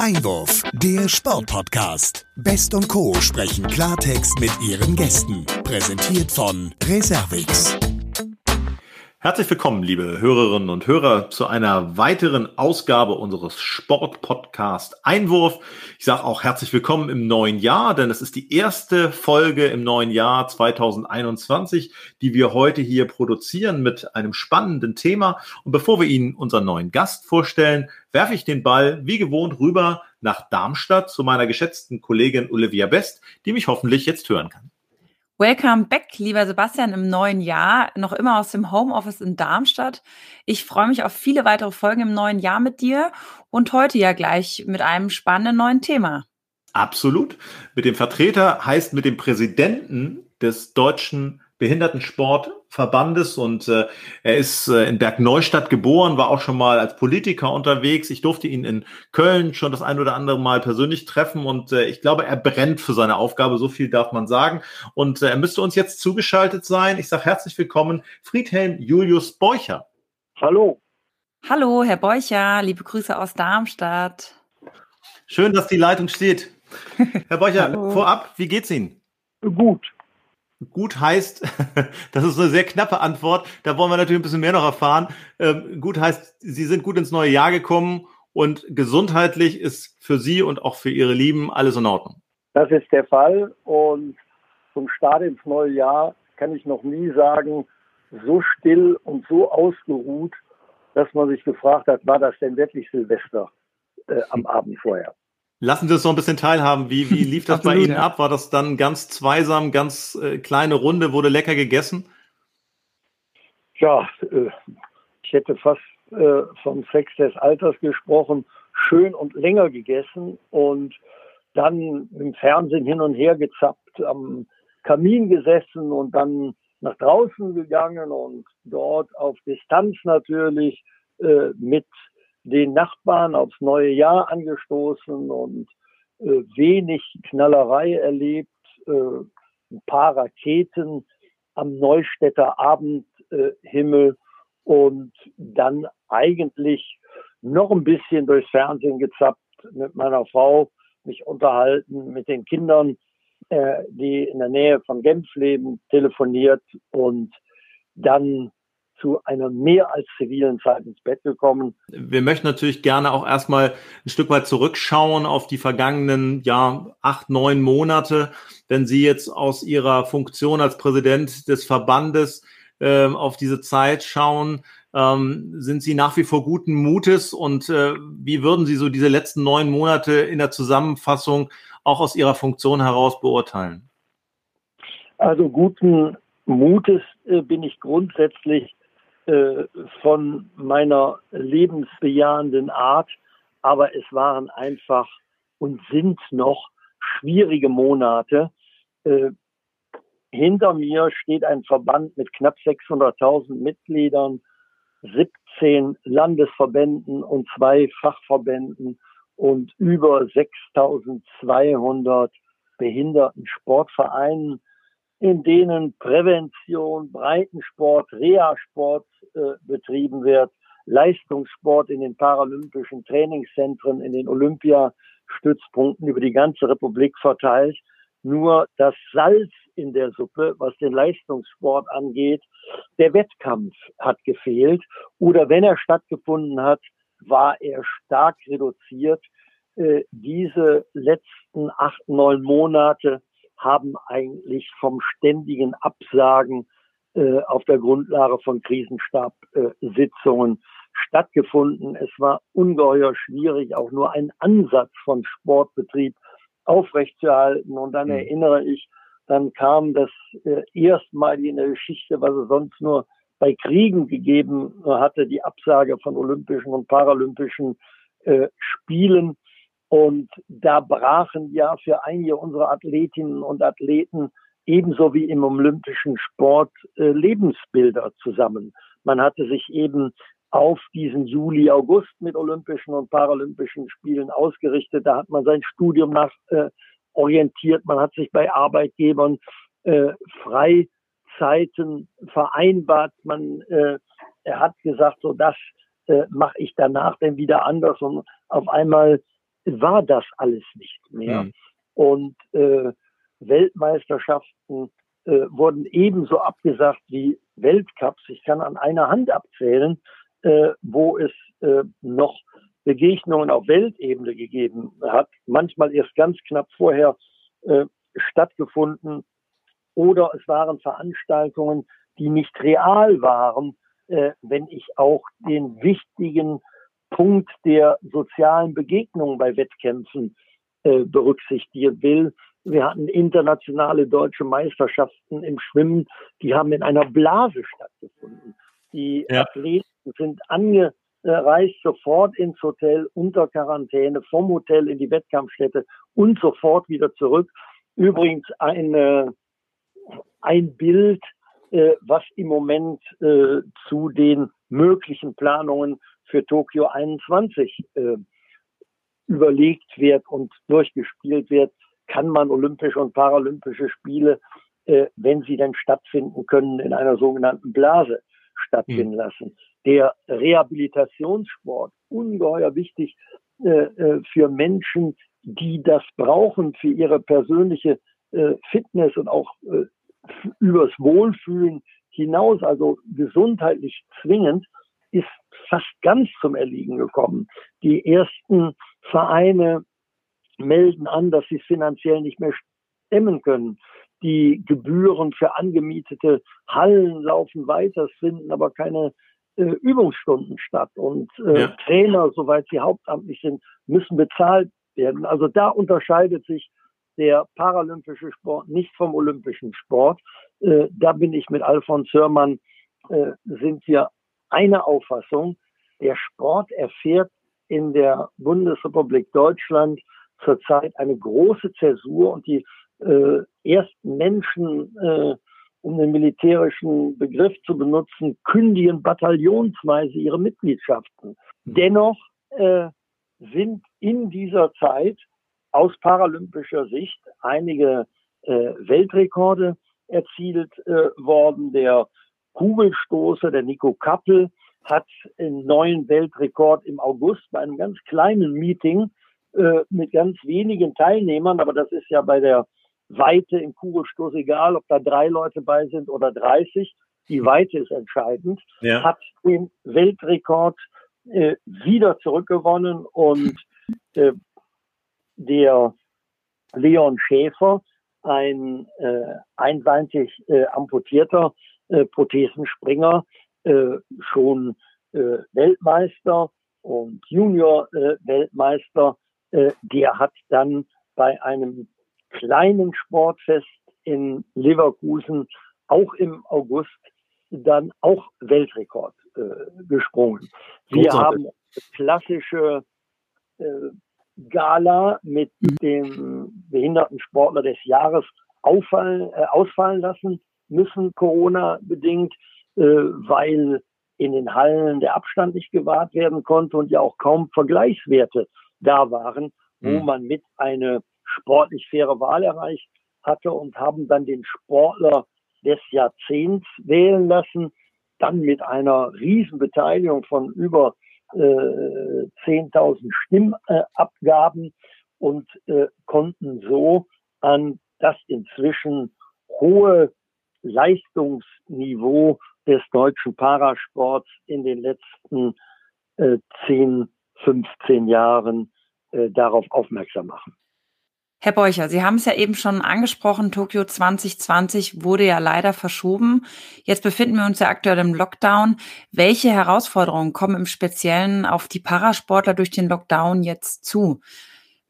Einwurf, der Sportpodcast. Best und Co. sprechen Klartext mit ihren Gästen. Präsentiert von Reservix. Herzlich willkommen, liebe Hörerinnen und Hörer, zu einer weiteren Ausgabe unseres Sportpodcast Einwurf. Ich sage auch herzlich willkommen im neuen Jahr, denn es ist die erste Folge im neuen Jahr 2021, die wir heute hier produzieren mit einem spannenden Thema. Und bevor wir Ihnen unseren neuen Gast vorstellen, werfe ich den Ball wie gewohnt rüber nach Darmstadt zu meiner geschätzten Kollegin Olivia Best, die mich hoffentlich jetzt hören kann. Welcome back, lieber Sebastian, im neuen Jahr, noch immer aus dem Homeoffice in Darmstadt. Ich freue mich auf viele weitere Folgen im neuen Jahr mit dir und heute ja gleich mit einem spannenden neuen Thema. Absolut. Mit dem Vertreter heißt mit dem Präsidenten des Deutschen Behindertensportverbandes und äh, er ist äh, in Bergneustadt geboren, war auch schon mal als Politiker unterwegs. Ich durfte ihn in Köln schon das ein oder andere Mal persönlich treffen und äh, ich glaube, er brennt für seine Aufgabe, so viel darf man sagen. Und äh, er müsste uns jetzt zugeschaltet sein. Ich sage herzlich willkommen, Friedhelm Julius Beucher. Hallo. Hallo, Herr Beucher, liebe Grüße aus Darmstadt. Schön, dass die Leitung steht. Herr Beucher, vorab, wie geht's Ihnen? Gut gut heißt, das ist eine sehr knappe Antwort, da wollen wir natürlich ein bisschen mehr noch erfahren. Ähm, gut heißt, Sie sind gut ins neue Jahr gekommen und gesundheitlich ist für Sie und auch für Ihre Lieben alles in Ordnung. Das ist der Fall und zum Start ins neue Jahr kann ich noch nie sagen, so still und so ausgeruht, dass man sich gefragt hat, war das denn wirklich Silvester äh, am Abend vorher? Lassen Sie uns noch ein bisschen teilhaben. Wie, wie lief das Absolut, bei Ihnen ja. ab? War das dann ganz zweisam, ganz äh, kleine Runde, wurde lecker gegessen? Ja, äh, ich hätte fast äh, vom Sex des Alters gesprochen. Schön und länger gegessen und dann im Fernsehen hin und her gezappt, am Kamin gesessen und dann nach draußen gegangen und dort auf Distanz natürlich äh, mit den Nachbarn aufs neue Jahr angestoßen und äh, wenig Knallerei erlebt, äh, ein paar Raketen am Neustädter Abendhimmel äh, und dann eigentlich noch ein bisschen durchs Fernsehen gezappt mit meiner Frau, mich unterhalten mit den Kindern, äh, die in der Nähe von Genf leben, telefoniert und dann zu einer mehr als zivilen Zeit ins Bett gekommen. Wir möchten natürlich gerne auch erstmal ein Stück weit zurückschauen auf die vergangenen, ja, acht, neun Monate. Wenn Sie jetzt aus Ihrer Funktion als Präsident des Verbandes äh, auf diese Zeit schauen, ähm, sind Sie nach wie vor guten Mutes und äh, wie würden Sie so diese letzten neun Monate in der Zusammenfassung auch aus Ihrer Funktion heraus beurteilen? Also guten Mutes äh, bin ich grundsätzlich äh, von meiner lebensbejahenden Art, aber es waren einfach und sind noch schwierige Monate. Äh, hinter mir steht ein Verband mit knapp 600.000 Mitgliedern, 17 Landesverbänden und zwei Fachverbänden und über 6.200 behinderten Sportvereinen in denen Prävention, Breitensport, Reha-Sport äh, betrieben wird, Leistungssport in den paralympischen Trainingszentren, in den Olympiastützpunkten über die ganze Republik verteilt. Nur das Salz in der Suppe, was den Leistungssport angeht, der Wettkampf hat gefehlt. Oder wenn er stattgefunden hat, war er stark reduziert. Äh, diese letzten acht, neun Monate haben eigentlich vom ständigen Absagen äh, auf der Grundlage von Krisenstabsitzungen äh, stattgefunden. Es war ungeheuer schwierig, auch nur einen Ansatz von Sportbetrieb aufrechtzuerhalten. Und dann mhm. erinnere ich, dann kam das äh, erstmal in der Geschichte, was es sonst nur bei Kriegen gegeben hatte, die Absage von Olympischen und Paralympischen äh, Spielen. Und da brachen ja für einige unserer Athletinnen und Athleten ebenso wie im olympischen Sport äh, Lebensbilder zusammen. Man hatte sich eben auf diesen Juli, August mit Olympischen und Paralympischen Spielen ausgerichtet. Da hat man sein Studium nach äh, orientiert. Man hat sich bei Arbeitgebern äh, Freizeiten vereinbart. Man äh, er hat gesagt, so das äh, mache ich danach dann wieder anders. Und auf einmal war das alles nicht mehr. Mhm. Und äh, Weltmeisterschaften äh, wurden ebenso abgesagt wie Weltcups. Ich kann an einer Hand abzählen, äh, wo es äh, noch Begegnungen auf Weltebene gegeben hat, manchmal erst ganz knapp vorher äh, stattgefunden oder es waren Veranstaltungen, die nicht real waren, äh, wenn ich auch den wichtigen Punkt der sozialen Begegnung bei Wettkämpfen äh, berücksichtigen will. Wir hatten internationale deutsche Meisterschaften im Schwimmen, die haben in einer Blase stattgefunden. Die ja. Athleten sind angereist sofort ins Hotel unter Quarantäne, vom Hotel in die Wettkampfstätte und sofort wieder zurück. Übrigens eine, ein Bild, äh, was im Moment äh, zu den möglichen Planungen für Tokio 21 äh, überlegt wird und durchgespielt wird, kann man Olympische und Paralympische Spiele, äh, wenn sie denn stattfinden können, in einer sogenannten Blase stattfinden mhm. lassen. Der Rehabilitationssport, ungeheuer wichtig äh, äh, für Menschen, die das brauchen für ihre persönliche äh, Fitness und auch äh, übers Wohlfühlen hinaus, also gesundheitlich zwingend, ist fast ganz zum Erliegen gekommen. Die ersten Vereine melden an, dass sie es finanziell nicht mehr stemmen können. Die Gebühren für angemietete Hallen laufen weiter, es finden aber keine äh, Übungsstunden statt. Und äh, ja. Trainer, soweit sie hauptamtlich sind, müssen bezahlt werden. Also da unterscheidet sich der paralympische Sport nicht vom olympischen Sport. Äh, da bin ich mit Alfons Hörmann, äh, sind wir eine Auffassung. Der Sport erfährt in der Bundesrepublik Deutschland zurzeit eine große Zäsur und die äh, ersten Menschen, äh, um den militärischen Begriff zu benutzen, kündigen bataillonsweise ihre Mitgliedschaften. Dennoch äh, sind in dieser Zeit aus paralympischer Sicht einige äh, Weltrekorde erzielt äh, worden. Der Kugelstoßer, der Nico Kappel, hat einen neuen Weltrekord im August bei einem ganz kleinen Meeting äh, mit ganz wenigen Teilnehmern, aber das ist ja bei der Weite im Kugelstoß egal, ob da drei Leute bei sind oder 30. Die Weite ist entscheidend. Ja. Hat den Weltrekord äh, wieder zurückgewonnen und äh, der Leon Schäfer, ein äh, einseitig äh, amputierter äh, Prothesenspringer, äh, schon äh, Weltmeister und Junior-Weltmeister, äh, äh, der hat dann bei einem kleinen Sportfest in Leverkusen auch im August dann auch Weltrekord äh, gesprungen. Wir haben klassische äh, Gala mit mhm. dem Behindertensportler des Jahres auffallen, äh, ausfallen lassen müssen, Corona bedingt, äh, weil in den Hallen der Abstand nicht gewahrt werden konnte und ja auch kaum Vergleichswerte da waren, wo mhm. man mit eine sportlich faire Wahl erreicht hatte und haben dann den Sportler des Jahrzehnts wählen lassen, dann mit einer Riesenbeteiligung von über äh, 10.000 Stimmabgaben und äh, konnten so an das inzwischen hohe Leistungsniveau des deutschen Parasports in den letzten äh, 10, 15 Jahren äh, darauf aufmerksam machen. Herr Beucher, Sie haben es ja eben schon angesprochen, Tokio 2020 wurde ja leider verschoben. Jetzt befinden wir uns ja aktuell im Lockdown. Welche Herausforderungen kommen im Speziellen auf die Parasportler durch den Lockdown jetzt zu?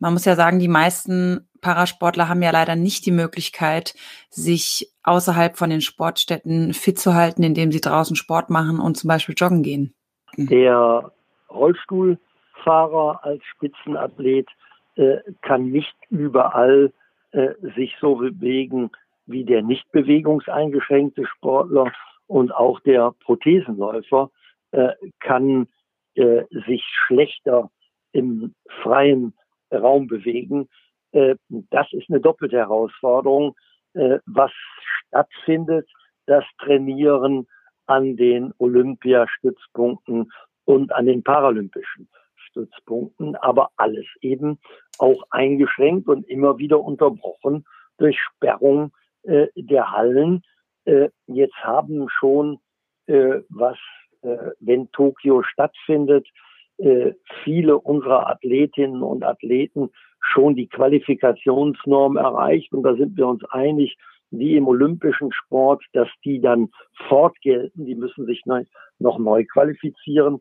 Man muss ja sagen, die meisten Parasportler haben ja leider nicht die Möglichkeit, sich außerhalb von den Sportstätten fit zu halten, indem sie draußen Sport machen und zum Beispiel joggen gehen. Der Rollstuhlfahrer als Spitzenathlet kann nicht überall äh, sich so bewegen wie der nicht bewegungseingeschränkte Sportler und auch der Prothesenläufer äh, kann äh, sich schlechter im freien Raum bewegen. Äh, das ist eine doppelte Herausforderung. Äh, was stattfindet, das Trainieren an den Olympiastützpunkten und an den Paralympischen Stützpunkten, aber alles eben auch eingeschränkt und immer wieder unterbrochen durch Sperrung äh, der Hallen. Äh, jetzt haben schon, äh, was, äh, wenn Tokio stattfindet, äh, viele unserer Athletinnen und Athleten schon die Qualifikationsnorm erreicht. Und da sind wir uns einig, wie im olympischen Sport, dass die dann fortgelten. Die müssen sich neu, noch neu qualifizieren.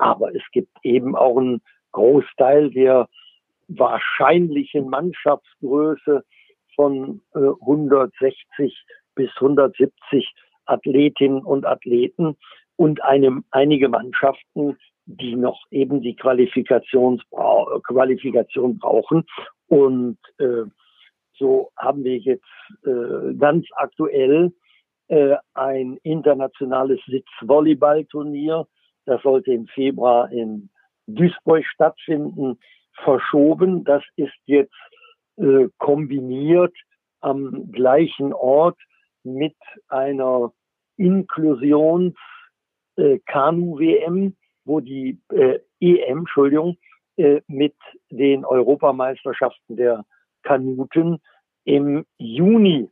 Aber es gibt eben auch einen Großteil der wahrscheinlichen Mannschaftsgröße von äh, 160 bis 170 Athletinnen und Athleten und einem, einige Mannschaften, die noch eben die Qualifikation brauchen. Und äh, so haben wir jetzt äh, ganz aktuell äh, ein internationales Sitzvolleyballturnier. Das sollte im Februar in Duisburg stattfinden, verschoben. Das ist jetzt äh, kombiniert am gleichen Ort mit einer Inklusions äh, wo die äh, EM, Entschuldigung, äh, mit den Europameisterschaften der Kanuten im Juni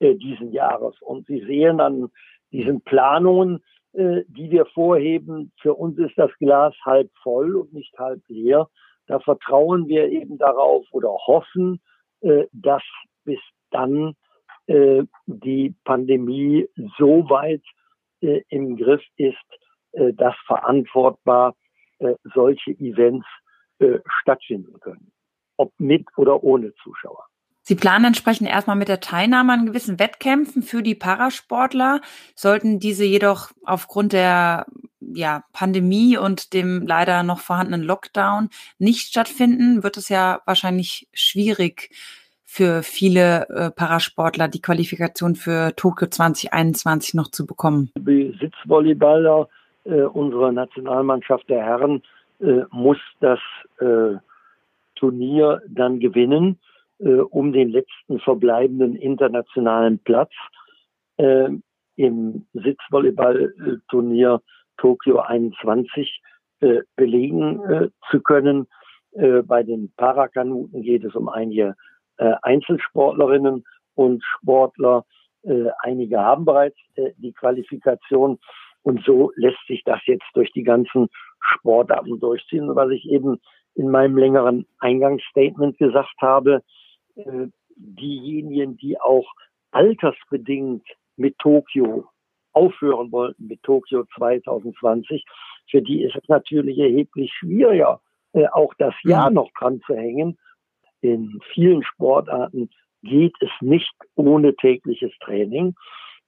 äh, diesen Jahres. Und Sie sehen an diesen Planungen, äh, die wir vorheben, für uns ist das Glas halb voll und nicht halb leer. Da vertrauen wir eben darauf oder hoffen, äh, dass bis dann äh, die Pandemie so weit äh, im Griff ist, äh, dass verantwortbar äh, solche Events äh, stattfinden können ob mit oder ohne Zuschauer. Sie planen entsprechend erstmal mit der Teilnahme an gewissen Wettkämpfen für die Parasportler. Sollten diese jedoch aufgrund der ja, Pandemie und dem leider noch vorhandenen Lockdown nicht stattfinden, wird es ja wahrscheinlich schwierig für viele äh, Parasportler die Qualifikation für Tokio 2021 noch zu bekommen. Die Sitzvolleyballer äh, unserer Nationalmannschaft der Herren äh, muss das äh, Turnier dann gewinnen, äh, um den letzten verbleibenden internationalen Platz äh, im Sitzvolleyballturnier Tokio 21 äh, belegen äh, zu können. Äh, bei den Parakanuten geht es um einige äh, Einzelsportlerinnen und Sportler. einige haben bereits die Qualifikation und so lässt sich das jetzt durch die ganzen Sportarten durchziehen. Was ich eben in meinem längeren Eingangsstatement gesagt habe, äh, diejenigen, die auch altersbedingt mit Tokio aufhören wollten, mit Tokio 2020, für die ist es natürlich erheblich schwieriger, äh, auch das mhm. Jahr noch dran zu hängen. In vielen Sportarten geht es nicht ohne tägliches Training.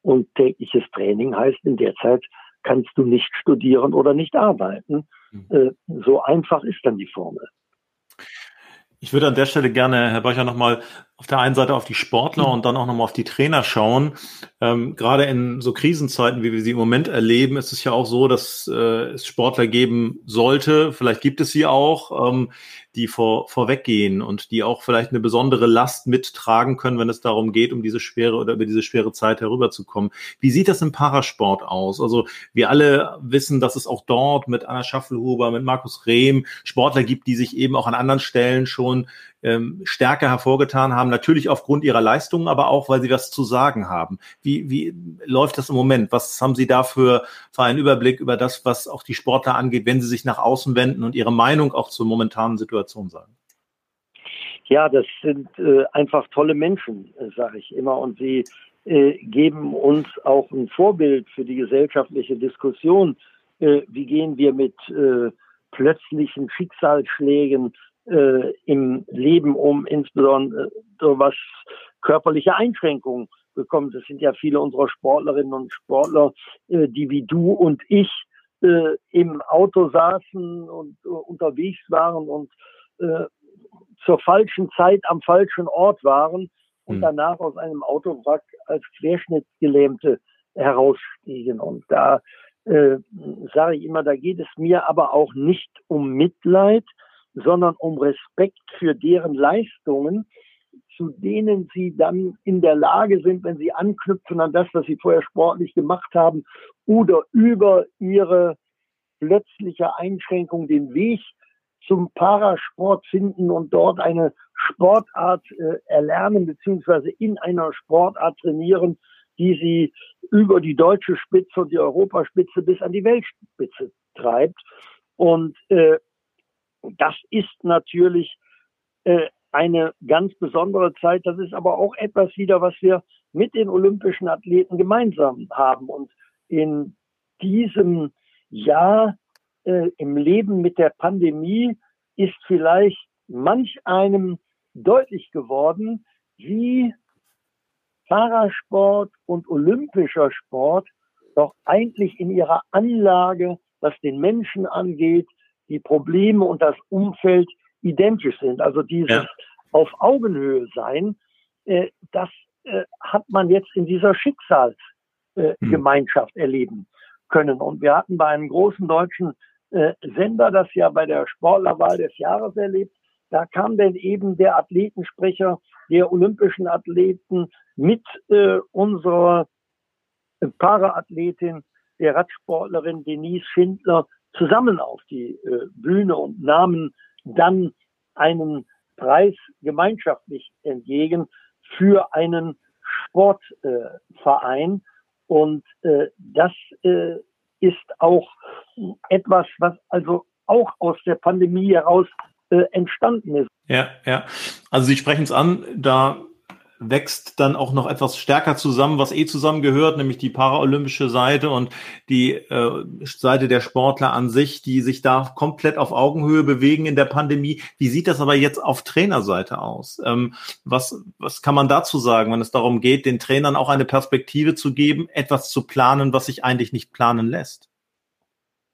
Und tägliches Training heißt in der Zeit kannst du nicht studieren oder nicht arbeiten. Mhm. Äh, so einfach ist dann die Formel. Ich würde an der Stelle gerne, Herr Böcher, nochmal auf der einen Seite auf die Sportler mhm. und dann auch nochmal auf die Trainer schauen. Ähm, gerade in so Krisenzeiten, wie wir sie im Moment erleben, ist es ja auch so, dass äh, es Sportler geben sollte, vielleicht gibt es sie auch, ähm, die vor, vorweggehen und die auch vielleicht eine besondere Last mittragen können, wenn es darum geht, um diese schwere oder über diese schwere Zeit herüberzukommen. Wie sieht das im Parasport aus? Also wir alle wissen, dass es auch dort mit Anna Schaffelhuber, mit Markus Rehm Sportler gibt, die sich eben auch an anderen Stellen schon ähm, stärker hervorgetan haben, natürlich aufgrund ihrer Leistungen, aber auch, weil sie was zu sagen haben. Wie, wie läuft das im Moment? Was haben Sie da für, für einen Überblick über das, was auch die Sportler angeht, wenn sie sich nach außen wenden und ihre Meinung auch zur momentanen Situation sagen? Ja, das sind äh, einfach tolle Menschen, äh, sage ich immer. Und sie äh, geben uns auch ein Vorbild für die gesellschaftliche Diskussion. Äh, wie gehen wir mit äh, plötzlichen Schicksalsschlägen äh, im Leben um, insbesondere was körperliche Einschränkungen bekommen. Das sind ja viele unserer Sportlerinnen und Sportler, äh, die wie du und ich äh, im Auto saßen und äh, unterwegs waren und äh, zur falschen Zeit am falschen Ort waren und mhm. danach aus einem Autowrack als Querschnittsgelähmte herausstiegen. Und da äh, sage ich immer, da geht es mir aber auch nicht um Mitleid, sondern um Respekt für deren Leistungen, zu denen sie dann in der Lage sind, wenn sie anknüpfen an das, was sie vorher sportlich gemacht haben oder über ihre plötzliche Einschränkung den Weg zum Parasport finden und dort eine Sportart äh, erlernen beziehungsweise in einer Sportart trainieren, die sie über die deutsche Spitze und die Europaspitze bis an die Weltspitze treibt. Und äh, das ist natürlich äh, eine ganz besondere Zeit. Das ist aber auch etwas wieder, was wir mit den olympischen Athleten gemeinsam haben. Und in diesem Jahr äh, im Leben mit der Pandemie ist vielleicht manch einem deutlich geworden, wie Parasport und olympischer Sport doch eigentlich in ihrer Anlage, was den Menschen angeht, die Probleme und das Umfeld identisch sind. Also dieses ja. auf Augenhöhe sein, äh, das äh, hat man jetzt in dieser Schicksalsgemeinschaft äh, hm. erleben können. Und wir hatten bei einem großen deutschen äh, Sender das ja bei der Sportlerwahl des Jahres erlebt. Da kam denn eben der Athletensprecher der olympischen Athleten mit äh, unserer Paraathletin, der Radsportlerin Denise Schindler, zusammen auf die äh, Bühne und nahmen dann einen Preis gemeinschaftlich entgegen für einen Sportverein. und äh, das äh, ist auch etwas, was also auch aus der Pandemie heraus entstanden ist. Ja, ja. Also Sie sprechen es an, da wächst dann auch noch etwas stärker zusammen, was eh zusammengehört, nämlich die paraolympische Seite und die äh, Seite der Sportler an sich, die sich da komplett auf Augenhöhe bewegen in der Pandemie. Wie sieht das aber jetzt auf Trainerseite aus? Ähm, was, was kann man dazu sagen, wenn es darum geht, den Trainern auch eine Perspektive zu geben, etwas zu planen, was sich eigentlich nicht planen lässt?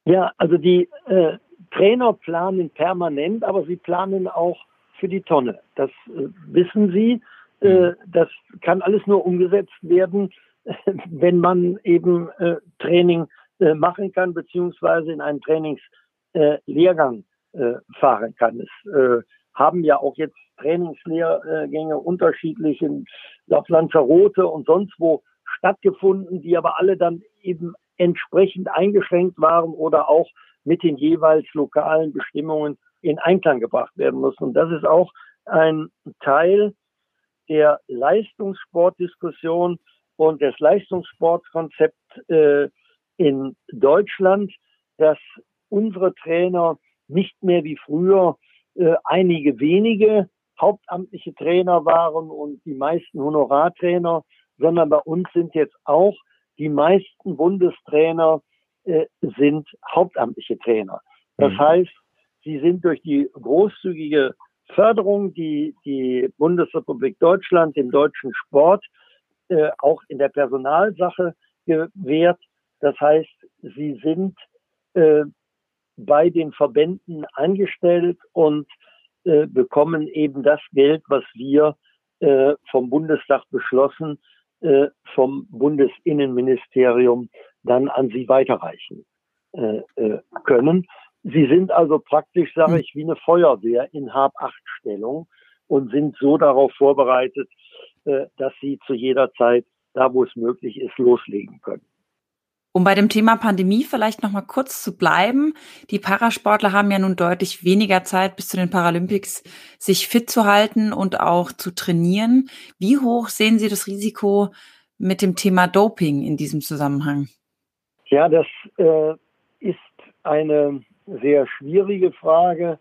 Ja, also die äh, Trainer planen permanent, aber sie planen auch für die Tonne. Das äh, wissen sie. Äh, mhm. das kann alles nur umgesetzt werden, wenn man eben äh, Training äh, machen kann, beziehungsweise in einen Trainingslehrgang äh, fahren kann. Es haben ja auch jetzt Trainingslehrgänge unterschiedlich in auf Lanzarote und sonst wo stattgefunden, die aber alle dann eben entsprechend eingeschränkt waren oder auch mit den jeweils lokalen Bestimmungen in Einklang gebracht werden müssen. Und das ist auch ein Teil der Leistungssportdiskussion und des Leistungssportkonzepts äh, in Deutschland, dass unsere Trainer nicht mehr wie früher äh, einige wenige hauptamtliche Trainer waren und die meisten Honorartrainer, sondern bei uns sind jetzt auch die meisten Bundestrainer äh, sind hauptamtliche Trainer. Das mhm. heißt, sie sind durch die großzügige Förderung, die die Bundesrepublik Deutschland dem deutschen Sport äh, auch in der Personalsache gewährt. Das heißt, sie sind äh, bei den Verbänden angestellt und äh, bekommen eben das Geld, was wir äh, vom Bundestag beschlossen, äh, vom Bundesinnenministerium dann an sie weiterreichen äh, äh, können. Sie sind also praktisch, sage hm. ich, wie eine Feuerwehr in Hab-Acht-Stellung und sind so darauf vorbereitet, äh, dass sie zu jeder Zeit, da wo es möglich ist, loslegen können. Um bei dem Thema Pandemie vielleicht noch mal kurz zu bleiben. Die Parasportler haben ja nun deutlich weniger Zeit bis zu den Paralympics, sich fit zu halten und auch zu trainieren. Wie hoch sehen Sie das Risiko mit dem Thema Doping in diesem Zusammenhang? Ja, das äh, ist eine sehr schwierige Frage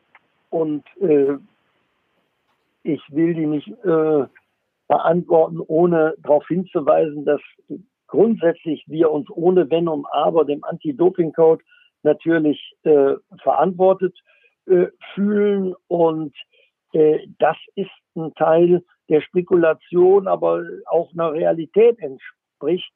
und äh, ich will die nicht äh, beantworten, ohne darauf hinzuweisen, dass grundsätzlich wir uns ohne Wenn und Aber dem Anti-Doping-Code natürlich äh, verantwortet äh, fühlen und äh, das ist ein Teil der Spekulation, aber auch einer Realität entspricht.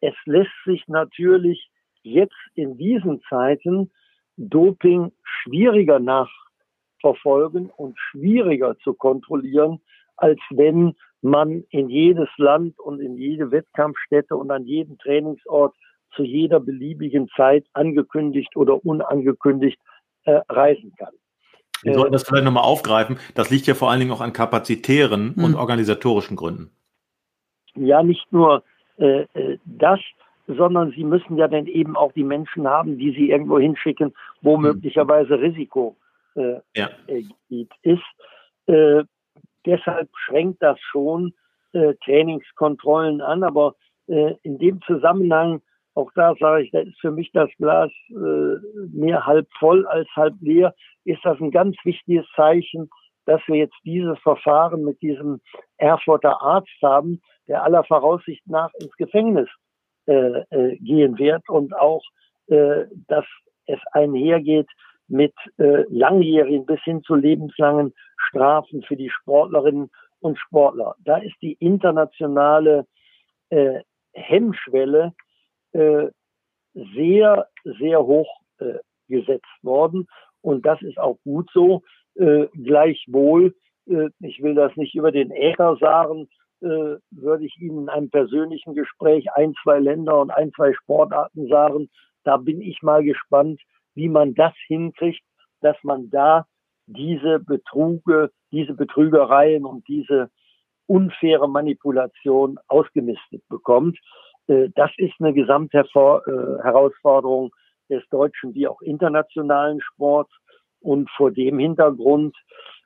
Es lässt sich natürlich jetzt in diesen Zeiten Doping schwieriger nachverfolgen und schwieriger zu kontrollieren, als wenn man in jedes Land und in jede Wettkampfstätte und an jeden Trainingsort zu jeder beliebigen Zeit angekündigt oder unangekündigt äh, reisen kann. Wir sollten das vielleicht nochmal aufgreifen. Das liegt ja vor allen Dingen auch an kapazitären hm. und organisatorischen Gründen. Ja, nicht nur äh, äh, das, sondern sie müssen ja dann eben auch die Menschen haben, die sie irgendwo hinschicken, wo hm. möglicherweise Risiko äh, ja. ist. Äh, deshalb schränkt das schon äh, Trainingskontrollen an, aber äh, in dem Zusammenhang, auch da sage ich, da ist für mich das Glas äh, mehr halb voll als halb leer, ist das ein ganz wichtiges Zeichen, dass wir jetzt dieses Verfahren mit diesem Erfurter Arzt haben, der aller Voraussicht nach ins Gefängnis äh, äh, gehen wird und auch, äh, dass es einhergeht mit äh, langjährigen bis hin zu lebenslangen Strafen für die Sportlerinnen und Sportler. Da ist die internationale äh, Hemmschwelle äh, sehr, sehr hoch äh, gesetzt worden. Und das ist auch gut so. Äh, gleichwohl, äh, ich will das nicht über den Äcker sagen, äh, würde ich Ihnen in einem persönlichen Gespräch ein, zwei Länder und ein, zwei Sportarten sagen. Da bin ich mal gespannt, wie man das hinkriegt, dass man da diese Betruge, diese Betrügereien und diese unfaire Manipulation ausgemistet bekommt. Äh, das ist eine Gesamtherausforderung äh, des deutschen wie auch internationalen Sports. Und vor dem Hintergrund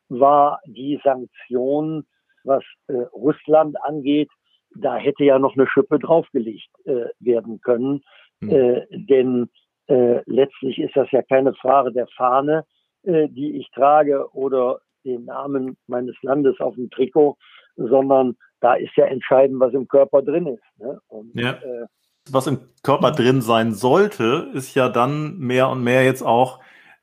war die Sanktion, was äh, Russland angeht, da hätte ja noch eine Schippe draufgelegt äh, werden können. Mhm. Äh, denn äh, letztlich ist das ja keine Frage der Fahne, äh, die ich trage oder den Namen meines Landes auf dem Trikot, sondern da ist ja entscheidend, was im Körper drin ist. Ne? Und, ja. äh, was im Körper drin sein sollte, ist ja dann mehr und mehr jetzt auch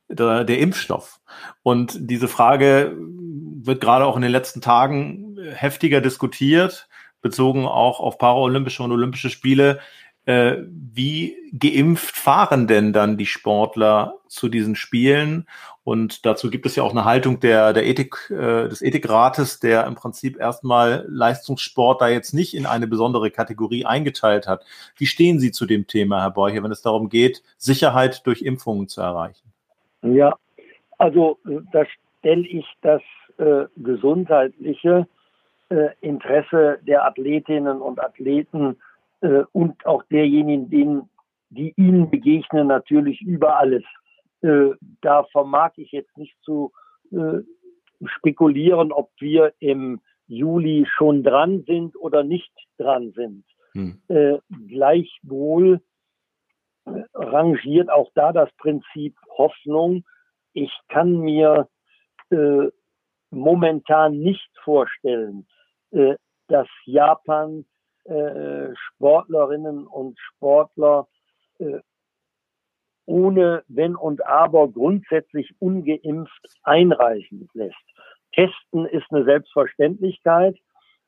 der, der Impfstoff. Und diese Frage wird gerade auch in den letzten Tagen heftiger diskutiert, bezogen auch auf Paralympische und Olympische Spiele. Äh, wie geimpft fahren denn dann die Sportler zu diesen Spielen? Und dazu gibt es ja auch eine Haltung der, der Ethik, äh, des Ethikrates, der im Prinzip erstmal Leistungssport da jetzt nicht in eine besondere Kategorie eingeteilt hat. Wie stehen Sie zu dem Thema, Herr Beuche, wenn es darum geht, Sicherheit durch Impfungen zu erreichen? Ja, also da stelle ich das äh, gesundheitliche äh, Interesse der Athletinnen und Athleten äh, und auch derjenigen, denen, die ihnen begegnen, natürlich über alles. Äh, da vermag ich jetzt nicht zu äh, spekulieren, ob wir im Juli schon dran sind oder nicht dran sind. Hm. Äh, gleichwohl äh, rangiert auch da das Prinzip Hoffnung. Ich kann mir momentan nicht vorstellen, äh, dass Japan äh, Sportlerinnen und Sportler äh, ohne Wenn und Aber grundsätzlich ungeimpft einreichen lässt. Testen ist eine Selbstverständlichkeit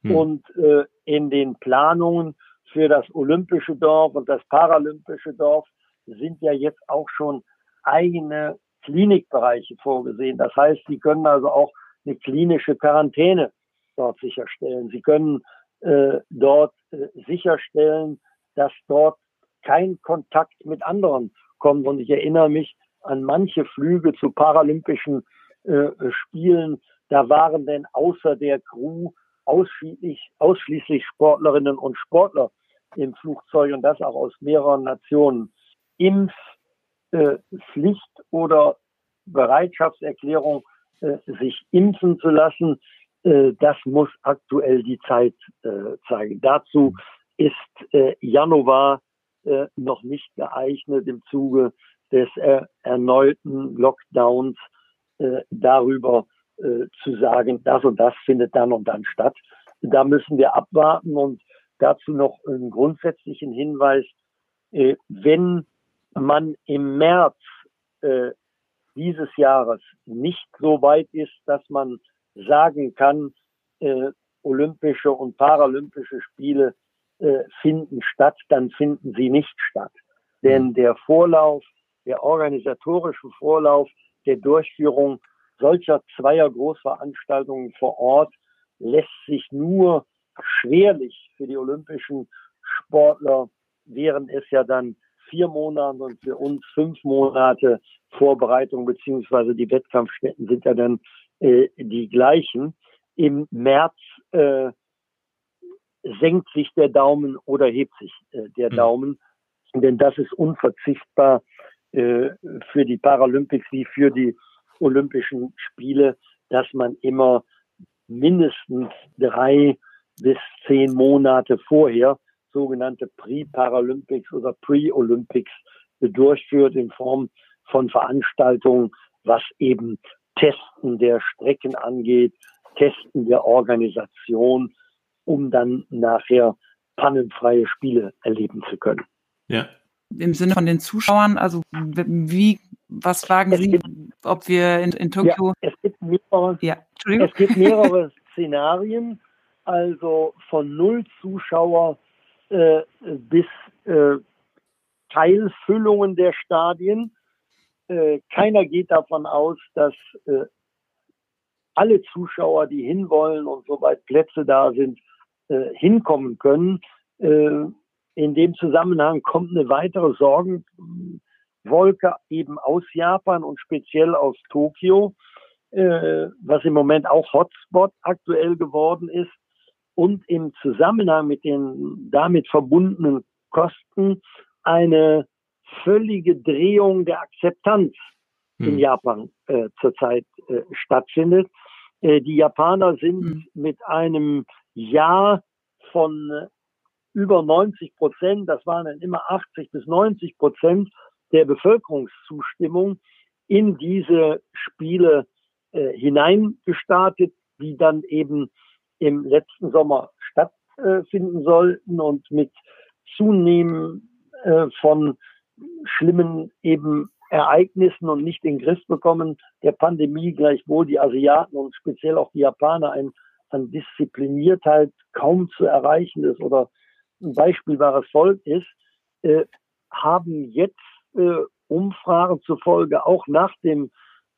hm. und äh, in den Planungen für das olympische Dorf und das paralympische Dorf sind ja jetzt auch schon eigene Klinikbereiche vorgesehen. Das heißt, Sie können also auch eine klinische Quarantäne dort sicherstellen. Sie können äh, dort äh, sicherstellen, dass dort kein Kontakt mit anderen kommt. Und ich erinnere mich an manche Flüge zu Paralympischen äh, Spielen. Da waren denn außer der Crew ausschließlich, ausschließlich Sportlerinnen und Sportler im Flugzeug und das auch aus mehreren Nationen. Impfpflicht äh, oder Bereitschaftserklärung, äh, sich impfen zu lassen, das muss aktuell die Zeit äh, zeigen. Dazu ist äh, Januar äh, noch nicht geeignet im Zuge des äh, erneuten Lockdowns äh, darüber äh, zu sagen, das und das findet dann und dann statt. Da müssen wir abwarten und dazu noch einen grundsätzlichen Hinweis. Äh, wenn man im März äh, dieses Jahres nicht so weit ist, dass man sagen kann, äh, Olympische und Paralympische Spiele äh, finden statt, dann finden sie nicht statt. Denn mhm. der Vorlauf, der organisatorische Vorlauf der Durchführung solcher zweier Großveranstaltungen vor Ort lässt sich nur schwerlich für die olympischen Sportler, während es ja dann vier Monate und für uns fünf Monate Vorbereitung beziehungsweise die Wettkampfstätten sind ja dann äh, die gleichen. Im März äh, senkt sich der Daumen oder hebt sich äh, der mhm. Daumen, denn das ist unverzichtbar äh, für die Paralympics wie für die Olympischen Spiele, dass man immer mindestens drei bis zehn Monate vorher sogenannte Pre-Paralympics oder Pre-Olympics durchführt in Form von Veranstaltungen, was eben Testen der Strecken angeht, Testen der Organisation, um dann nachher pannenfreie Spiele erleben zu können. Ja. Im Sinne von den Zuschauern, also wie, was fragen es Sie, gibt, ob wir in, in Tokio? Ja, es gibt mehrere, ja, es gibt mehrere Szenarien, also von null Zuschauer äh, bis äh, Teilfüllungen der Stadien. Äh, keiner geht davon aus, dass äh, alle Zuschauer, die hinwollen und soweit Plätze da sind, äh, hinkommen können. Äh, in dem Zusammenhang kommt eine weitere Sorgenwolke eben aus Japan und speziell aus Tokio, äh, was im Moment auch Hotspot aktuell geworden ist. Und im Zusammenhang mit den damit verbundenen Kosten eine völlige Drehung der Akzeptanz hm. in Japan äh, zurzeit äh, stattfindet. Äh, die Japaner sind hm. mit einem Jahr von äh, über 90 Prozent, das waren dann immer 80 bis 90 Prozent der Bevölkerungszustimmung in diese Spiele äh, hineingestartet, die dann eben im letzten Sommer stattfinden sollten und mit Zunehmen äh, von schlimmen eben Ereignissen und nicht in den Griff bekommen, der Pandemie gleichwohl die Asiaten und speziell auch die Japaner ein, an Diszipliniertheit kaum zu erreichen ist. Oder ein beispielbares Volk ist, äh, haben jetzt äh, Umfragen zufolge auch nach dem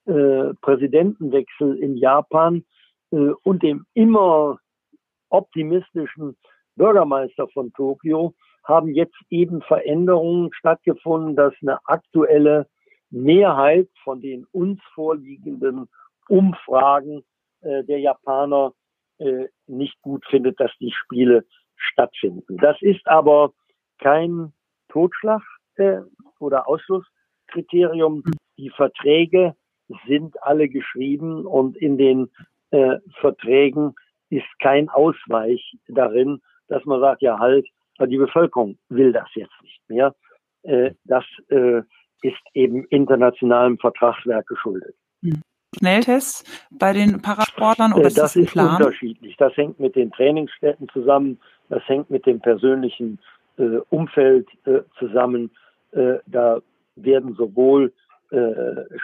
äh, Präsidentenwechsel in Japan äh, und dem immer optimistischen Bürgermeister von Tokio haben jetzt eben Veränderungen stattgefunden, dass eine aktuelle Mehrheit von den uns vorliegenden Umfragen äh, der Japaner äh, nicht gut findet, dass die Spiele stattfinden. Das ist aber kein Totschlag äh, oder Ausschlusskriterium. Die Verträge sind alle geschrieben und in den äh, Verträgen ist kein Ausweich darin, dass man sagt, ja halt, die Bevölkerung will das jetzt nicht mehr. Äh, das äh, ist eben internationalem Vertragswerk geschuldet. Schnelltests bei den Parasportlern oder äh, ist das, das ist Plan? unterschiedlich. Das hängt mit den Trainingsstätten zusammen, das hängt mit dem persönlichen äh, Umfeld äh, zusammen. Äh, da werden sowohl äh,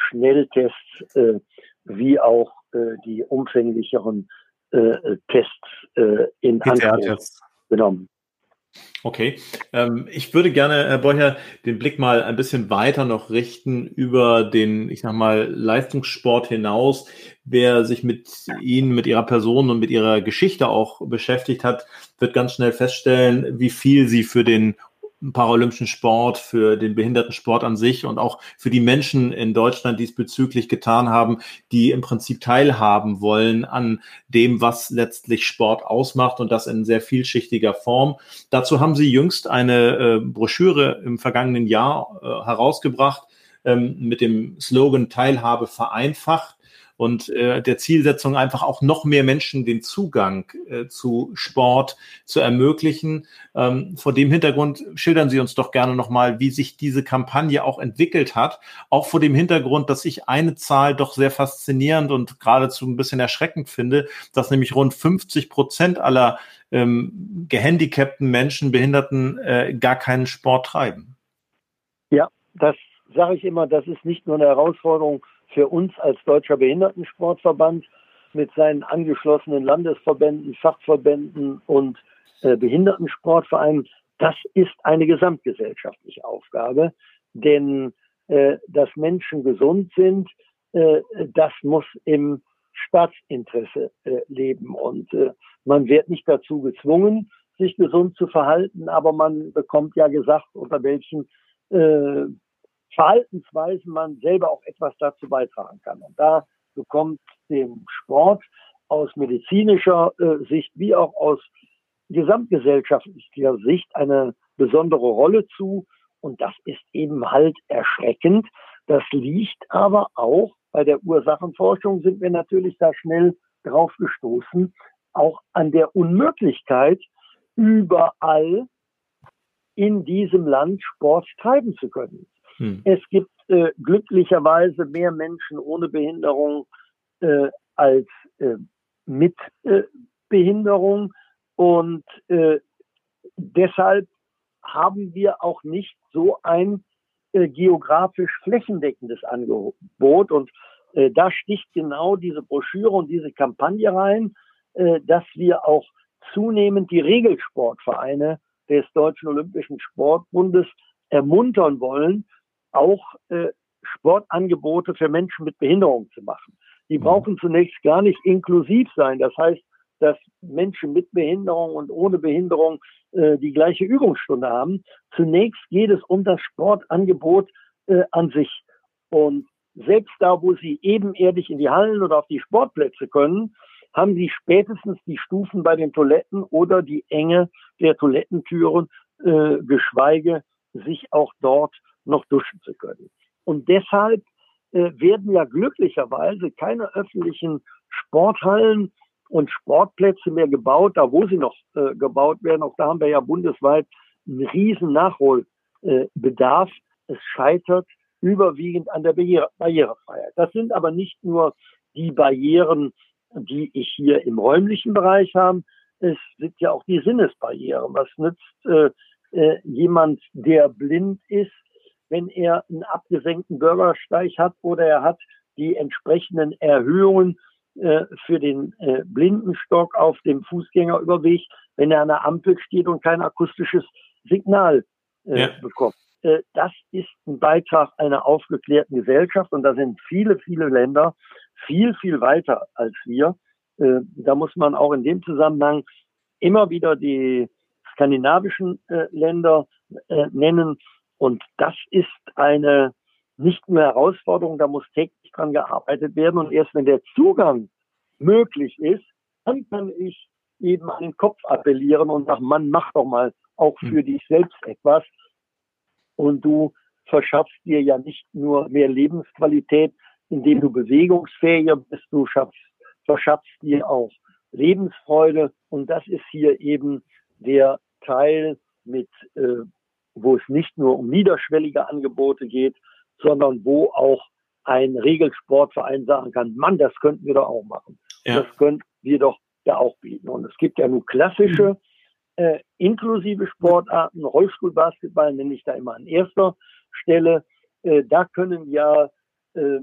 Schnelltests äh, wie auch äh, die umfänglicheren äh, Tests äh, in Anspruch genommen. Okay, ähm, ich würde gerne, Herr Beucher, den Blick mal ein bisschen weiter noch richten über den, ich sag mal, Leistungssport hinaus. Wer sich mit Ihnen, mit Ihrer Person und mit Ihrer Geschichte auch beschäftigt hat, wird ganz schnell feststellen, wie viel Sie für den paralympischen Sport, für den Behindertensport an sich und auch für die Menschen in Deutschland diesbezüglich getan haben, die im Prinzip teilhaben wollen an dem, was letztlich Sport ausmacht und das in sehr vielschichtiger Form. Dazu haben Sie jüngst eine äh, Broschüre im vergangenen Jahr äh, herausgebracht ähm, mit dem Slogan Teilhabe vereinfacht und äh, der Zielsetzung einfach auch noch mehr Menschen den Zugang äh, zu Sport zu ermöglichen. Ähm, vor dem Hintergrund schildern Sie uns doch gerne nochmal, wie sich diese Kampagne auch entwickelt hat, auch vor dem Hintergrund, dass ich eine Zahl doch sehr faszinierend und geradezu ein bisschen erschreckend finde, dass nämlich rund 50 Prozent aller ähm, gehandicapten Menschen, Behinderten äh, gar keinen Sport treiben. Ja, das sage ich immer, das ist nicht nur eine Herausforderung für uns als Deutscher Behindertensportverband mit seinen angeschlossenen Landesverbänden, Fachverbänden und äh, Behindertensportvereinen, das ist eine gesamtgesellschaftliche Aufgabe, denn äh, dass Menschen gesund sind, äh, das muss im Staatsinteresse äh, leben. Und äh, man wird nicht dazu gezwungen, sich gesund zu verhalten, aber man bekommt ja gesagt, unter welchen äh, Verhaltensweisen man selber auch etwas dazu beitragen kann. Und da bekommt dem Sport aus medizinischer äh, Sicht wie auch aus gesamtgesellschaftlicher Sicht eine besondere Rolle zu. Und das ist eben halt erschreckend. Das liegt aber auch bei der Ursachenforschung sind wir natürlich da schnell drauf gestoßen, auch an der Unmöglichkeit, überall in diesem Land Sport treiben zu können. Hm. Es gibt äh, glücklicherweise mehr Menschen ohne Behinderung äh, als äh, mit äh, Behinderung und äh, deshalb haben wir auch nicht so ein äh, geografisch flächendeckendes Angebot und da sticht genau diese Broschüre und diese Kampagne rein, dass wir auch zunehmend die Regelsportvereine des Deutschen Olympischen Sportbundes ermuntern wollen, auch äh, Sportangebote für Menschen mit Behinderung zu machen. Die mhm. brauchen zunächst gar nicht inklusiv sein. Das heißt, dass Menschen mit Behinderung und ohne Behinderung äh, die gleiche Übungsstunde haben. Zunächst geht es um das Sportangebot äh, an sich. Und selbst da, wo sie ebenerdig in die Hallen oder auf die Sportplätze können, haben sie spätestens die Stufen bei den Toiletten oder die Enge der Toilettentüren, äh, geschweige sich auch dort noch duschen zu können. Und deshalb äh, werden ja glücklicherweise keine öffentlichen Sporthallen und Sportplätze mehr gebaut, da wo sie noch äh, gebaut werden. Auch da haben wir ja bundesweit einen riesen Nachholbedarf. es scheitert überwiegend an der Barriere Barrierefreiheit. Das sind aber nicht nur die Barrieren, die ich hier im räumlichen Bereich habe. Es sind ja auch die Sinnesbarrieren. Was nützt äh, äh, jemand, der blind ist, wenn er einen abgesenkten Bürgersteig hat oder er hat die entsprechenden Erhöhungen äh, für den äh, Blindenstock auf dem Fußgängerüberweg, wenn er an der Ampel steht und kein akustisches Signal äh, ja. bekommt. Äh, das ist ein Beitrag einer aufgeklärten Gesellschaft und da sind viele, viele Länder viel, viel weiter als wir. Äh, da muss man auch in dem Zusammenhang immer wieder die skandinavischen Länder nennen. Und das ist eine nicht nur Herausforderung, da muss täglich dran gearbeitet werden. Und erst wenn der Zugang möglich ist, dann kann ich eben an den Kopf appellieren und sagen, Mann, mach doch mal auch für hm. dich selbst etwas und du verschaffst dir ja nicht nur mehr Lebensqualität, indem du bewegungsfähiger bist, du schaffst, verschaffst dir auch Lebensfreude und das ist hier eben der Teil mit, äh, wo es nicht nur um niederschwellige Angebote geht, sondern wo auch ein Regelsportverein sagen kann, Mann, das könnten wir doch auch machen. Ja. Das könnten wir doch ja auch bieten. Und es gibt ja nur klassische mhm äh, inklusive Sportarten, Rollstuhlbasketball nenne ich da immer an erster Stelle. Äh, da können ja äh,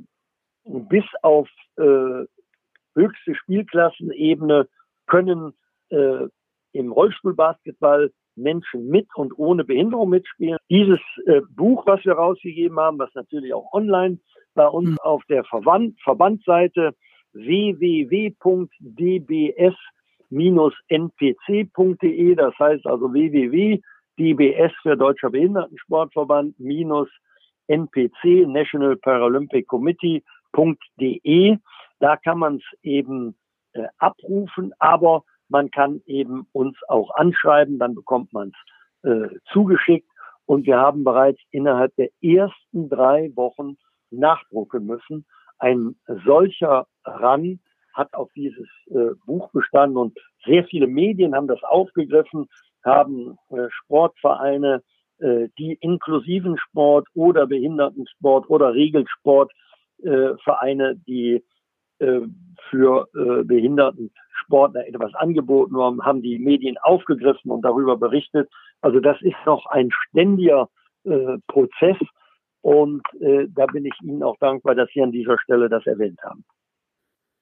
bis auf äh, höchste Spielklassenebene können äh, im Rollstuhlbasketball Menschen mit und ohne Behinderung mitspielen. Dieses äh, Buch, was wir rausgegeben haben, was natürlich auch online bei uns mhm. auf der Verband, Verbandsseite www.dbs npc.de, das heißt also www.dbs für Deutscher Behindertensportverband minus NPC, National Paralympic Committee.de. Da kann man es eben äh, abrufen, aber man kann eben uns auch anschreiben, dann bekommt man es äh, zugeschickt. Und wir haben bereits innerhalb der ersten drei Wochen nachdrucken müssen. Ein solcher Run hat auf dieses äh, Buch bestanden und sehr viele Medien haben das aufgegriffen, haben äh, Sportvereine, äh, die inklusiven Sport oder Behindertensport oder Regelsportvereine, äh, die äh, für äh, Behindertensportler etwas angeboten haben, haben die Medien aufgegriffen und darüber berichtet. Also das ist noch ein ständiger äh, Prozess und äh, da bin ich Ihnen auch dankbar, dass Sie an dieser Stelle das erwähnt haben.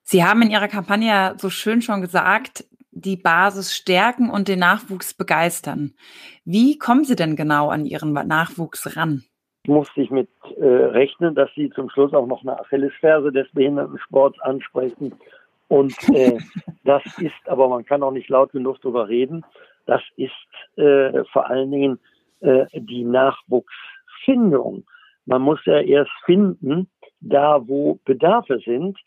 Sie haben in Ihrer Kampagne so schön schon gesagt, die Basis stärken und den Nachwuchs begeistern. Wie kommen Sie denn genau an Ihren Nachwuchs ran? Musste ich mit äh, rechnen, dass Sie zum Schluss auch noch eine Achillesferse des Behindertensports ansprechen. Und äh, das ist, aber man kann auch nicht laut genug darüber reden, das ist äh, vor allen Dingen äh, die Nachwuchsfindung. Man muss ja erst finden, da wo Bedarfe sind.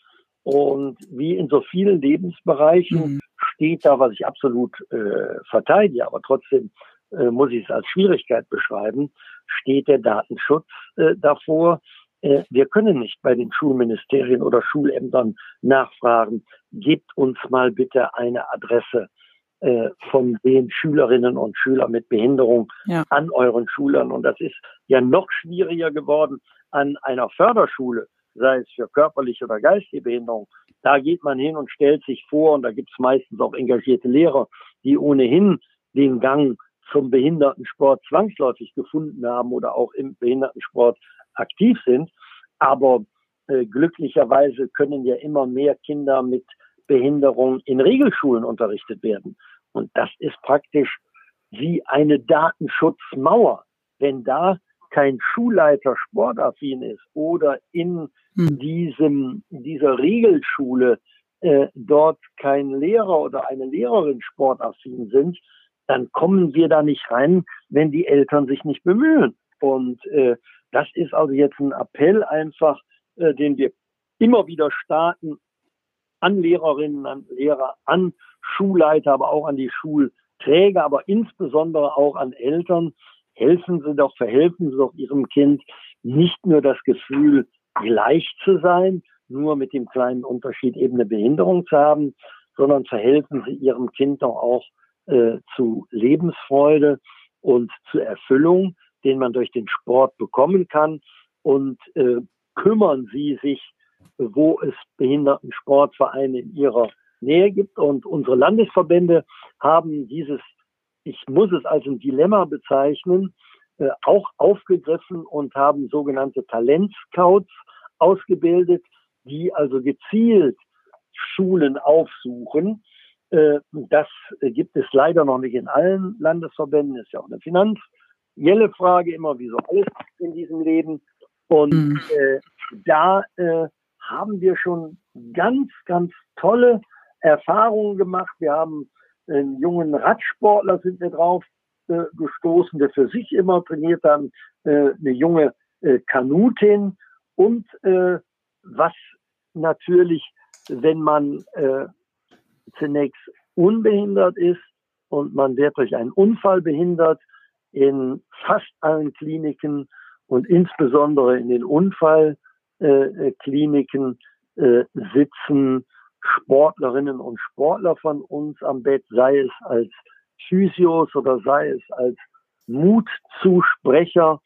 Und wie in so vielen Lebensbereichen mhm. steht da, was ich absolut äh, verteidige, aber trotzdem äh, muss ich es als Schwierigkeit beschreiben, steht der Datenschutz äh, davor. äh, wir können nicht bei den Schulministerien oder Schulämtern nachfragen, gebt uns mal bitte eine Adresse äh, von den Schülerinnen und Schülern mit Behinderung ja. an euren Schülern. Und das ist ja noch schwieriger geworden an einer Förderschule, sei es für körperliche oder geistige Behinderung. Da geht man hin und stellt sich vor, und da gibt es meistens auch engagierte Lehrer, die ohnehin den Gang zum Behindertensport zwangsläufig gefunden haben oder auch im Behindertensport aktiv sind. Aber äh, glücklicherweise können ja immer mehr Kinder mit Behinderung in Regelschulen unterrichtet werden. Und das ist praktisch wie eine Datenschutzmauer. Wenn da kein Schulleiter sportaffin ist oder in hm. diesem, dieser Regelschule äh, dort kein Lehrer oder eine Lehrerin sportaffin sind, dann kommen wir da nicht rein, wenn die Eltern sich nicht bemühen. Und äh, das ist also jetzt ein Appell einfach, äh, den wir immer wieder starten an Lehrerinnen, an Lehrer, an Schulleiter, aber auch an die Schulträger, aber insbesondere auch an Eltern. Helfen Sie doch, verhelfen Sie doch Ihrem Kind nicht nur das Gefühl, gleich zu sein, nur mit dem kleinen Unterschied eben eine Behinderung zu haben, sondern verhelfen Sie Ihrem Kind doch auch äh, zu Lebensfreude und zu Erfüllung, den man durch den Sport bekommen kann. Und äh, kümmern Sie sich, wo es Behindertensportvereine in Ihrer Nähe gibt. Und unsere Landesverbände haben dieses, ich muss es als ein Dilemma bezeichnen, äh, auch aufgegriffen und haben sogenannte Talentscouts ausgebildet, die also gezielt Schulen aufsuchen. Äh, das gibt es leider noch nicht in allen Landesverbänden, ist ja auch eine finanzielle Frage, immer wie so alles in diesem Leben. Und mhm. äh, da äh, haben wir schon ganz, ganz tolle Erfahrungen gemacht. Wir haben einen jungen Radsportler sind wir drauf äh, gestoßen, der für sich immer trainiert hat, äh, eine junge äh, Kanutin und was natürlich, wenn man zunächst unbehindert ist und man wird durch einen Unfall behindert, in fast allen Kliniken und insbesondere in den Unfallkliniken äh, sitzen Sportlerinnen und Sportler von uns am Bett, sei es als Physios oder sei es als Mutzusprecher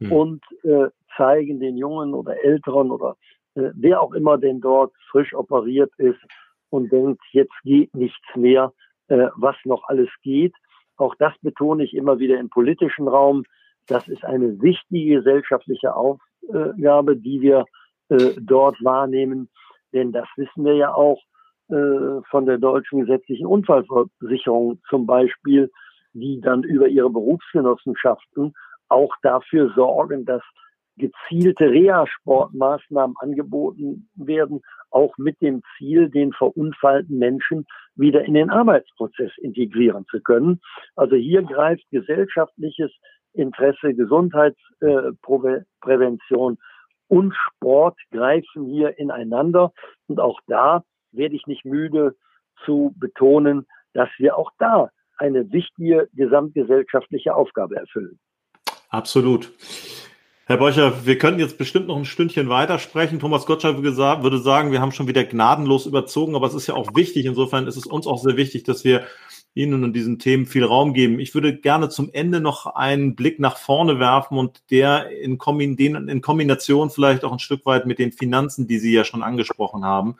hm. und äh, zeigen den Jungen oder Älteren oder äh, wer auch immer denn dort frisch operiert ist und denkt, jetzt geht nichts mehr, äh, was noch alles geht. Auch das betone ich immer wieder im politischen Raum. Das ist eine wichtige gesellschaftliche Aufgabe, die wir äh, dort wahrnehmen. Denn das wissen wir ja auch äh, von der deutschen gesetzlichen Unfallversicherung zum Beispiel, die dann über ihre Berufsgenossenschaften auch dafür sorgen, dass gezielte Reha-Sportmaßnahmen angeboten werden, auch mit dem Ziel, den verunfallten Menschen wieder in den Arbeitsprozess integrieren zu können. Also hier greift gesellschaftliches Interesse, Gesundheitsprävention und Sport greifen hier ineinander. Und auch da werde ich nicht müde zu betonen, dass wir auch da eine wichtige gesamtgesellschaftliche Aufgabe erfüllen. Absolut. Herr Beucher, wir könnten jetzt bestimmt noch ein Stündchen weitersprechen. Thomas Gottschalk würde sagen, wir haben schon wieder gnadenlos überzogen, aber es ist ja auch wichtig. Insofern ist es uns auch sehr wichtig, dass wir Ihnen und diesen Themen viel Raum geben. Ich würde gerne zum Ende noch einen Blick nach vorne werfen und der in, in Kombination vielleicht auch ein Stück weit mit den Finanzen, die Sie ja schon angesprochen haben.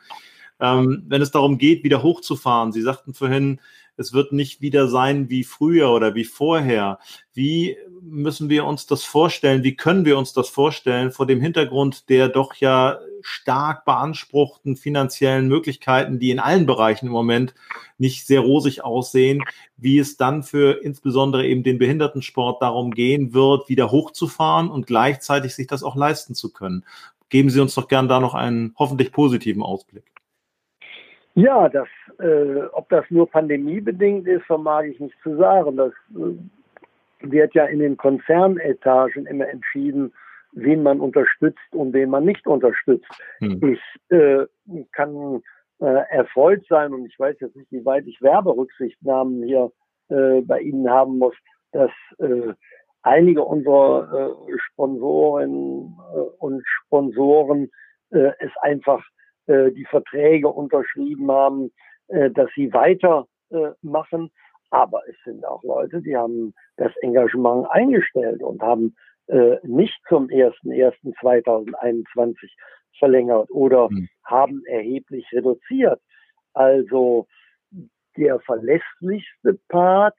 Ähm, wenn es darum geht, wieder hochzufahren, Sie sagten vorhin, es wird nicht wieder sein wie früher oder wie vorher. Wie müssen wir uns das vorstellen? Wie können wir uns das vorstellen vor dem Hintergrund der doch ja stark beanspruchten finanziellen Möglichkeiten, die in allen Bereichen im Moment nicht sehr rosig aussehen, wie es dann für insbesondere eben den Behindertensport darum gehen wird, wieder hochzufahren und gleichzeitig sich das auch leisten zu können. Geben Sie uns doch gern da noch einen hoffentlich positiven Ausblick. Ja, das, äh, ob das nur pandemiebedingt ist, vermag ich nicht zu sagen. Das äh, wird ja in den Konzernetagen immer entschieden, wen man unterstützt und wen man nicht unterstützt. Hm. Ich äh, kann äh, erfreut sein und ich weiß jetzt nicht, wie weit ich Werberücksichtnahmen hier äh, bei Ihnen haben muss, dass äh, einige unserer äh, Sponsoren äh, und Sponsoren äh, es einfach äh, die Verträge unterschrieben haben, äh, dass sie weitermachen. Aber es sind auch Leute, die haben das Engagement eingestellt und haben äh, nicht zum 1.1.2021 verlängert oder mhm. haben erheblich reduziert. Also der verlässlichste Part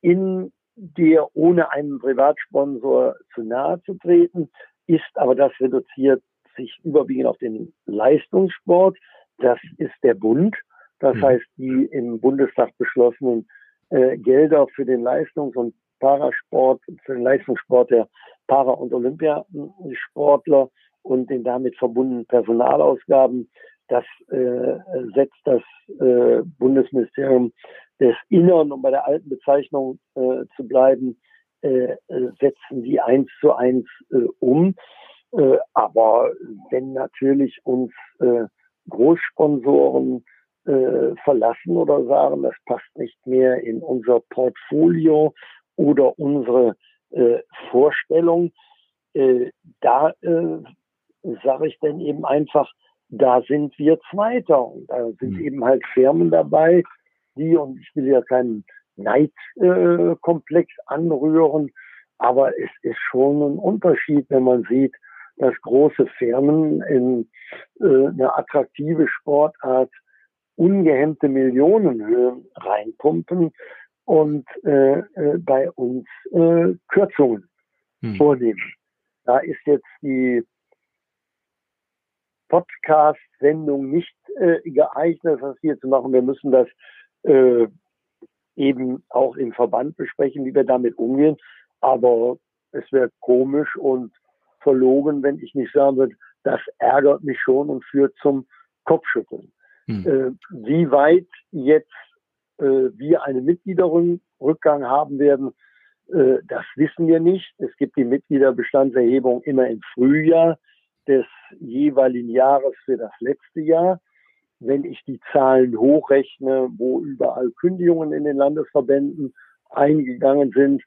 in der ohne einen Privatsponsor zu nahe zu treten, ist, aber das reduziert sich überwiegend auf den Leistungssport. Das ist der Bund. Das mhm. heißt, die im Bundestag beschlossenen äh, Gelder für den Leistungs- und Parasport, für den Leistungssport der Para- und Olympiasportler und den damit verbundenen Personalausgaben, das äh, setzt das äh, Bundesministerium des Innern, um bei der alten Bezeichnung äh, zu bleiben, äh, setzen die eins zu eins äh, um. Äh, aber wenn natürlich uns äh, Großsponsoren äh, verlassen oder sagen, das passt nicht mehr in unser Portfolio oder unsere äh, Vorstellung, äh, da äh, sage ich dann eben einfach, da sind wir Zweiter und da sind mhm. eben halt Firmen dabei, die, und ich will ja keinen Neidkomplex äh, anrühren, aber es ist schon ein Unterschied, wenn man sieht, dass große Firmen in äh, eine attraktive Sportart ungehemmte Millionenhöhen reinpumpen und äh, äh, bei uns äh, Kürzungen hm. vornehmen. Da ist jetzt die Podcast-Sendung nicht äh, geeignet, das hier zu machen. Wir müssen das äh, eben auch im Verband besprechen, wie wir damit umgehen. Aber es wäre komisch und verlogen, wenn ich nicht sagen würde, das ärgert mich schon und führt zum Kopfschütteln. Hm. Äh, wie weit jetzt äh, wir einen Mitgliederrückgang haben werden, äh, das wissen wir nicht. Es gibt die Mitgliederbestandserhebung immer im Frühjahr des jeweiligen Jahres für das letzte Jahr. Wenn ich die Zahlen hochrechne, wo überall Kündigungen in den Landesverbänden eingegangen sind,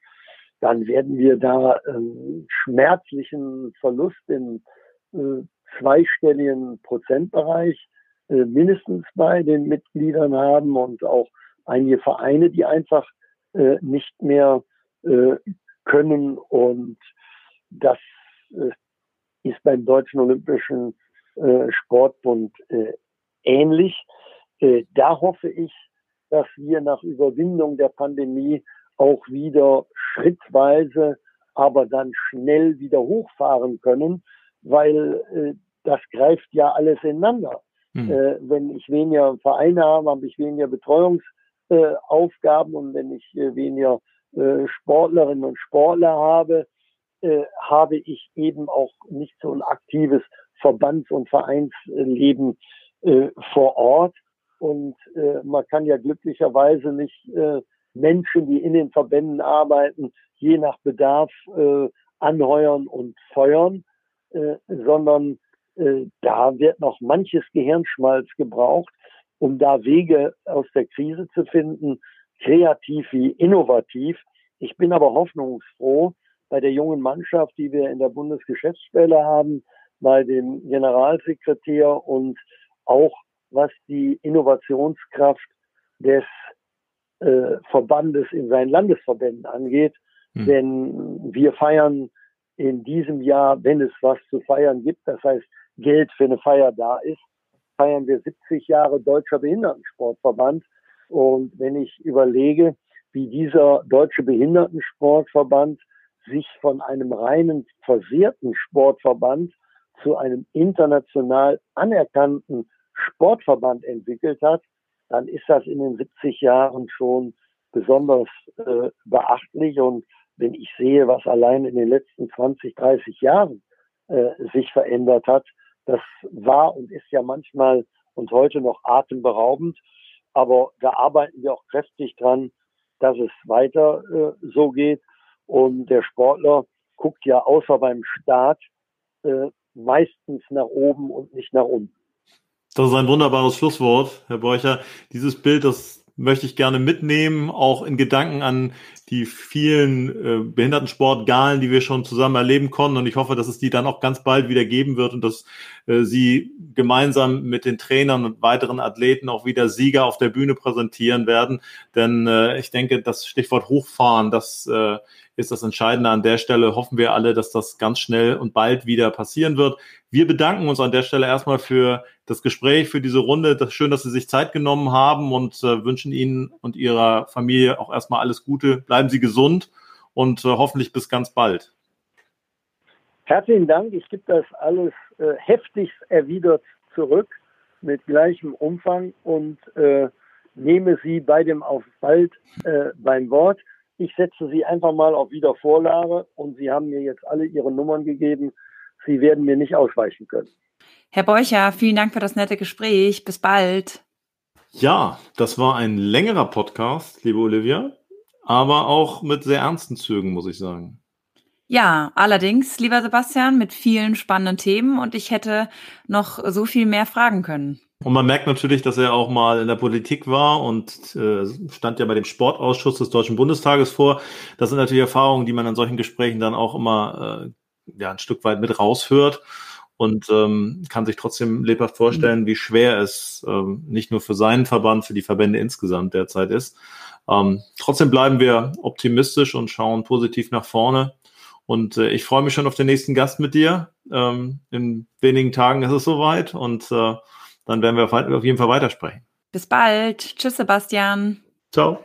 dann werden wir da einen schmerzlichen Verlust im äh, zweistelligen Prozentbereich äh, mindestens bei den Mitgliedern haben und auch einige Vereine, die einfach äh, nicht mehr äh, können. Und das äh, ist beim Deutschen Olympischen äh, Sportbund äh, ähnlich. Äh, da hoffe ich, dass wir nach Überwindung der Pandemie auch wieder schrittweise, aber dann schnell wieder hochfahren können, weil das greift ja alles ineinander. Mhm. Äh, wenn ich weniger Vereine habe, habe ich weniger Betreuungsaufgaben äh, und wenn ich äh, weniger äh, Sportlerinnen und Sportler habe, äh, habe ich eben auch nicht so ein aktives Verbands- und Vereinsleben äh, vor Ort. Und man kann ja glücklicherweise nicht Menschen, die in den Verbänden arbeiten, je nach Bedarf anheuern und feuern, sondern äh, da wird noch manches Gehirnschmalz gebraucht, um da Wege aus der Krise zu finden, kreativ wie innovativ. Ich bin aber hoffnungsfroh bei der jungen Mannschaft, die wir in der Bundesgeschäftsstelle haben, bei dem Generalsekretär und auch was die Innovationskraft des äh, Verbandes in seinen Landesverbänden angeht. Hm. Denn wir feiern in diesem Jahr, wenn es was zu feiern gibt, das heißt Geld für eine Feier da ist, feiern wir 70 Jahre Deutscher Behindertensportverband. Und wenn ich überlege, wie dieser Deutsche Behindertensportverband sich von einem reinen versehrten Sportverband zu einem international anerkannten Sportverband entwickelt hat, dann ist das in den 70 Jahren schon besonders äh, beachtlich. Und wenn ich sehe, was allein in den letzten 20, 30 Jahren äh, sich verändert hat, das war und ist ja manchmal und heute noch atemberaubend. Aber da arbeiten wir auch kräftig dran, dass es weiter äh, so geht. Und der Sportler guckt ja außer beim Start äh, meistens nach oben und nicht nach unten. Das ist ein wunderbares Schlusswort, Herr Borcher. Dieses Bild, das möchte ich gerne mitnehmen, auch in Gedanken an die vielen äh, Behindertensportgalen, die wir schon zusammen erleben konnten. Und ich hoffe, dass es die dann auch ganz bald wieder geben wird und dass äh, sie gemeinsam mit den Trainern und weiteren Athleten auch wieder Sieger auf der Bühne präsentieren werden. Denn äh, ich denke, das Stichwort Hochfahren, das äh, ist das Entscheidende an der Stelle. Hoffen wir alle, dass das ganz schnell und bald wieder passieren wird. Wir bedanken uns an der Stelle erstmal für das Gespräch, für diese Runde. Das schön, dass Sie sich Zeit genommen haben und äh, wünschen Ihnen und Ihrer Familie auch erstmal alles Gute. Bleiben Sie gesund und äh, hoffentlich bis ganz bald. Herzlichen Dank. Ich gebe das alles äh, heftigst erwidert zurück mit gleichem Umfang und äh, nehme Sie bei dem auf bald äh, beim Wort. Ich setze Sie einfach mal auf Wiedervorlage und Sie haben mir jetzt alle Ihre Nummern gegeben. Sie werden mir nicht ausweichen können. Herr Beucher, vielen Dank für das nette Gespräch. Bis bald. Ja, das war ein längerer Podcast, liebe Olivia, aber auch mit sehr ernsten Zügen, muss ich sagen. Ja, allerdings, lieber Sebastian, mit vielen spannenden Themen und ich hätte noch so viel mehr fragen können. Und man merkt natürlich, dass er auch mal in der Politik war und äh, stand ja bei dem Sportausschuss des Deutschen Bundestages vor. Das sind natürlich Erfahrungen, die man in solchen Gesprächen dann auch immer äh, ja, ein Stück weit mit raushört und ähm, kann sich trotzdem lebhaft vorstellen, wie schwer es ähm, nicht nur für seinen Verband, für die Verbände insgesamt derzeit ist. Ähm, trotzdem bleiben wir optimistisch und schauen positiv nach vorne. Und äh, ich freue mich schon auf den nächsten Gast mit dir. Ähm, in wenigen Tagen ist es soweit und äh, dann werden wir auf jeden Fall weitersprechen. Bis bald. Tschüss, Sebastian. Ciao.